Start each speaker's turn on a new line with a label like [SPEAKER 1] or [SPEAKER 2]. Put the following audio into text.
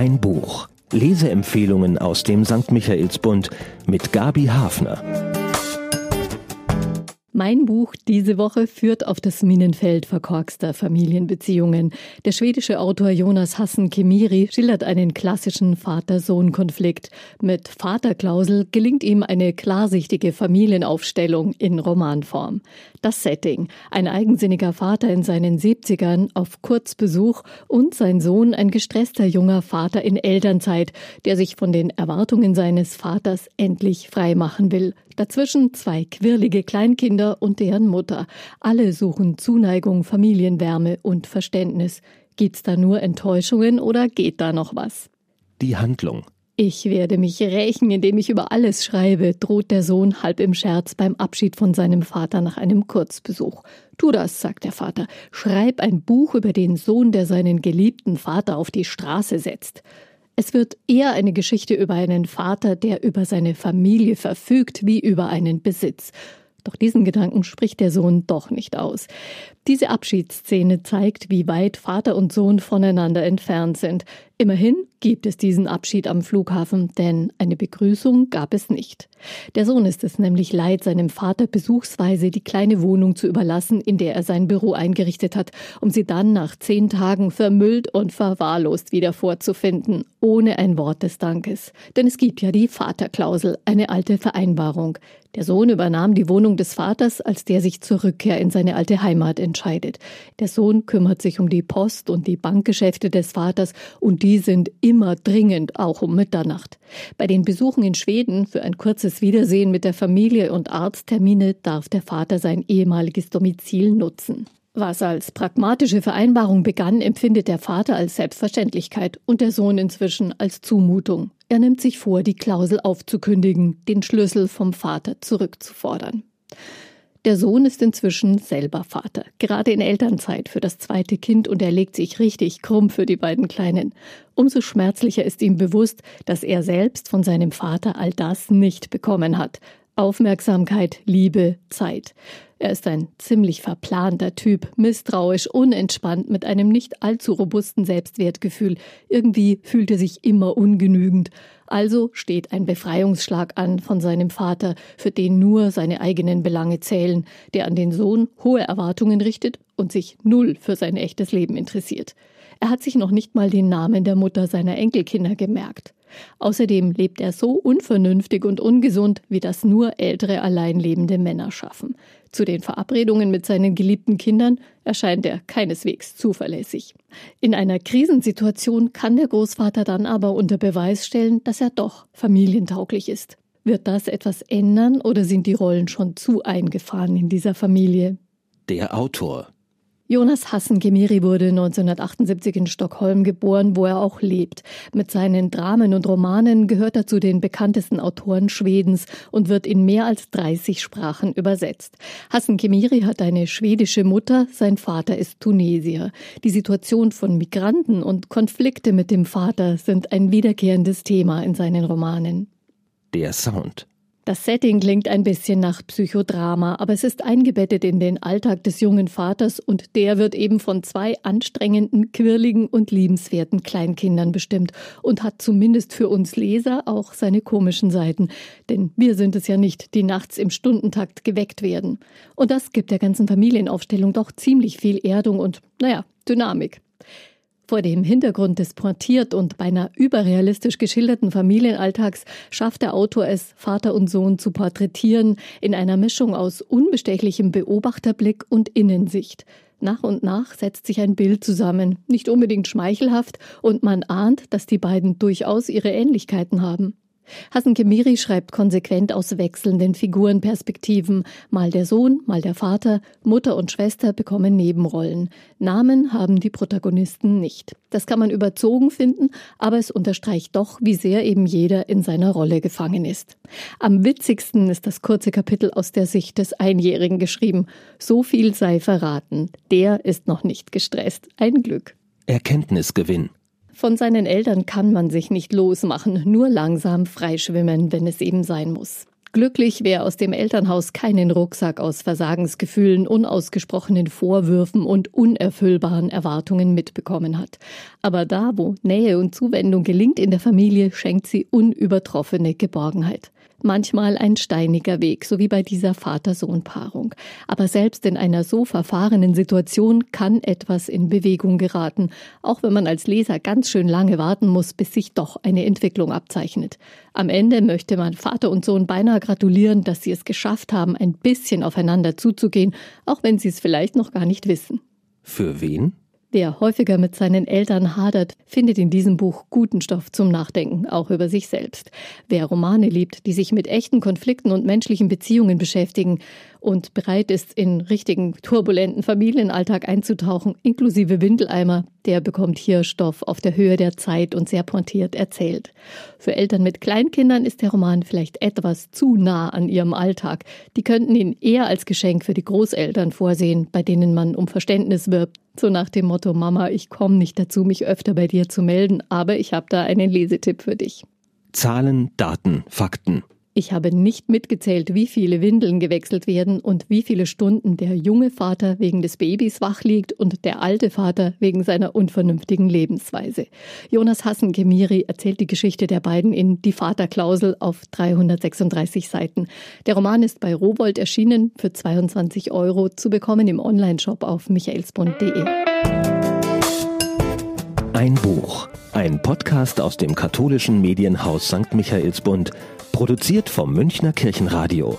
[SPEAKER 1] Ein Buch. Leseempfehlungen aus dem St. Michaelsbund mit Gabi Hafner.
[SPEAKER 2] Mein Buch diese Woche führt auf das Minenfeld verkorkster Familienbeziehungen. Der schwedische Autor Jonas Hassen Kemiri schildert einen klassischen Vater-Sohn-Konflikt. Mit Vaterklausel gelingt ihm eine klarsichtige Familienaufstellung in Romanform. Das Setting. Ein eigensinniger Vater in seinen 70ern auf Kurzbesuch und sein Sohn ein gestresster junger Vater in Elternzeit, der sich von den Erwartungen seines Vaters endlich frei machen will. Dazwischen zwei quirlige Kleinkinder und deren Mutter. Alle suchen Zuneigung, Familienwärme und Verständnis. Gibt's da nur Enttäuschungen oder geht da noch was?
[SPEAKER 1] Die Handlung.
[SPEAKER 2] Ich werde mich rächen, indem ich über alles schreibe, droht der Sohn halb im Scherz beim Abschied von seinem Vater nach einem Kurzbesuch. Tu das, sagt der Vater. Schreib ein Buch über den Sohn, der seinen geliebten Vater auf die Straße setzt. Es wird eher eine Geschichte über einen Vater, der über seine Familie verfügt, wie über einen Besitz. Doch diesen Gedanken spricht der Sohn doch nicht aus. Diese Abschiedsszene zeigt, wie weit Vater und Sohn voneinander entfernt sind. Immerhin gibt es diesen Abschied am Flughafen, denn eine Begrüßung gab es nicht. Der Sohn ist es nämlich leid, seinem Vater besuchsweise die kleine Wohnung zu überlassen, in der er sein Büro eingerichtet hat, um sie dann nach zehn Tagen vermüllt und verwahrlost wieder vorzufinden, ohne ein Wort des Dankes. Denn es gibt ja die Vaterklausel, eine alte Vereinbarung. Der Sohn übernahm die Wohnung des Vaters, als der sich zur Rückkehr in seine alte Heimat entscheidet. Der Sohn kümmert sich um die Post und die Bankgeschäfte des Vaters und die sind immer dringend, auch um Mitternacht. Bei den Besuchen in Schweden für ein kurzes Wiedersehen mit der Familie und Arzttermine darf der Vater sein ehemaliges Domizil nutzen. Was als pragmatische Vereinbarung begann, empfindet der Vater als Selbstverständlichkeit und der Sohn inzwischen als Zumutung. Er nimmt sich vor, die Klausel aufzukündigen, den Schlüssel vom Vater zurückzufordern. Der Sohn ist inzwischen selber Vater, gerade in Elternzeit für das zweite Kind und er legt sich richtig krumm für die beiden Kleinen. Umso schmerzlicher ist ihm bewusst, dass er selbst von seinem Vater all das nicht bekommen hat. Aufmerksamkeit, Liebe, Zeit. Er ist ein ziemlich verplanter Typ, misstrauisch, unentspannt, mit einem nicht allzu robusten Selbstwertgefühl. Irgendwie fühlt er sich immer ungenügend. Also steht ein Befreiungsschlag an von seinem Vater, für den nur seine eigenen Belange zählen, der an den Sohn hohe Erwartungen richtet und sich null für sein echtes Leben interessiert. Er hat sich noch nicht mal den Namen der Mutter seiner Enkelkinder gemerkt. Außerdem lebt er so unvernünftig und ungesund, wie das nur ältere alleinlebende Männer schaffen. Zu den Verabredungen mit seinen geliebten Kindern erscheint er keineswegs zuverlässig. In einer Krisensituation kann der Großvater dann aber unter Beweis stellen, dass er doch familientauglich ist. Wird das etwas ändern oder sind die Rollen schon zu eingefahren in dieser Familie?
[SPEAKER 1] Der Autor
[SPEAKER 2] Jonas Hassen-Gemiri wurde 1978 in Stockholm geboren, wo er auch lebt. Mit seinen Dramen und Romanen gehört er zu den bekanntesten Autoren Schwedens und wird in mehr als 30 Sprachen übersetzt. Hassen-Gemiri hat eine schwedische Mutter, sein Vater ist Tunesier. Die Situation von Migranten und Konflikte mit dem Vater sind ein wiederkehrendes Thema in seinen Romanen.
[SPEAKER 1] Der Sound
[SPEAKER 2] das Setting klingt ein bisschen nach Psychodrama, aber es ist eingebettet in den Alltag des jungen Vaters und der wird eben von zwei anstrengenden, quirligen und liebenswerten Kleinkindern bestimmt und hat zumindest für uns Leser auch seine komischen Seiten. Denn wir sind es ja nicht, die nachts im Stundentakt geweckt werden. Und das gibt der ganzen Familienaufstellung doch ziemlich viel Erdung und, naja, Dynamik. Vor dem Hintergrund des pointiert und beinahe überrealistisch geschilderten Familienalltags schafft der Autor es, Vater und Sohn zu porträtieren in einer Mischung aus unbestechlichem Beobachterblick und Innensicht. Nach und nach setzt sich ein Bild zusammen, nicht unbedingt schmeichelhaft, und man ahnt, dass die beiden durchaus ihre Ähnlichkeiten haben. Hasan Kemiri schreibt konsequent aus wechselnden Figurenperspektiven. Mal der Sohn, mal der Vater, Mutter und Schwester bekommen Nebenrollen. Namen haben die Protagonisten nicht. Das kann man überzogen finden, aber es unterstreicht doch, wie sehr eben jeder in seiner Rolle gefangen ist. Am witzigsten ist das kurze Kapitel aus der Sicht des Einjährigen geschrieben. So viel sei verraten. Der ist noch nicht gestresst. Ein Glück.
[SPEAKER 1] Erkenntnisgewinn.
[SPEAKER 2] Von seinen Eltern kann man sich nicht losmachen, nur langsam freischwimmen, wenn es eben sein muss. Glücklich, wer aus dem Elternhaus keinen Rucksack aus Versagensgefühlen, unausgesprochenen Vorwürfen und unerfüllbaren Erwartungen mitbekommen hat. Aber da, wo Nähe und Zuwendung gelingt in der Familie, schenkt sie unübertroffene Geborgenheit manchmal ein steiniger Weg, so wie bei dieser Vater-Sohn-Paarung. Aber selbst in einer so verfahrenen Situation kann etwas in Bewegung geraten, auch wenn man als Leser ganz schön lange warten muss, bis sich doch eine Entwicklung abzeichnet. Am Ende möchte man Vater und Sohn beinahe gratulieren, dass sie es geschafft haben, ein bisschen aufeinander zuzugehen, auch wenn sie es vielleicht noch gar nicht wissen.
[SPEAKER 1] Für wen?
[SPEAKER 2] Wer häufiger mit seinen Eltern hadert, findet in diesem Buch guten Stoff zum Nachdenken, auch über sich selbst. Wer Romane liebt, die sich mit echten Konflikten und menschlichen Beziehungen beschäftigen und bereit ist, in richtigen turbulenten Familienalltag einzutauchen, inklusive Windeleimer, der bekommt hier Stoff auf der Höhe der Zeit und sehr pointiert erzählt. Für Eltern mit Kleinkindern ist der Roman vielleicht etwas zu nah an ihrem Alltag. Die könnten ihn eher als Geschenk für die Großeltern vorsehen, bei denen man um Verständnis wirbt. So nach dem Motto, Mama, ich komme nicht dazu, mich öfter bei dir zu melden, aber ich habe da einen Lesetipp für dich.
[SPEAKER 1] Zahlen, Daten, Fakten.
[SPEAKER 2] Ich habe nicht mitgezählt, wie viele Windeln gewechselt werden und wie viele Stunden der junge Vater wegen des Babys wach liegt und der alte Vater wegen seiner unvernünftigen Lebensweise. Jonas Hassen-Kemiri erzählt die Geschichte der beiden in Die Vaterklausel auf 336 Seiten. Der Roman ist bei Rowold erschienen, für 22 Euro zu bekommen im Onlineshop auf michaelsbund.de.
[SPEAKER 1] Ein Buch. Ein Podcast aus dem katholischen Medienhaus St. Michaelsbund Produziert vom Münchner Kirchenradio.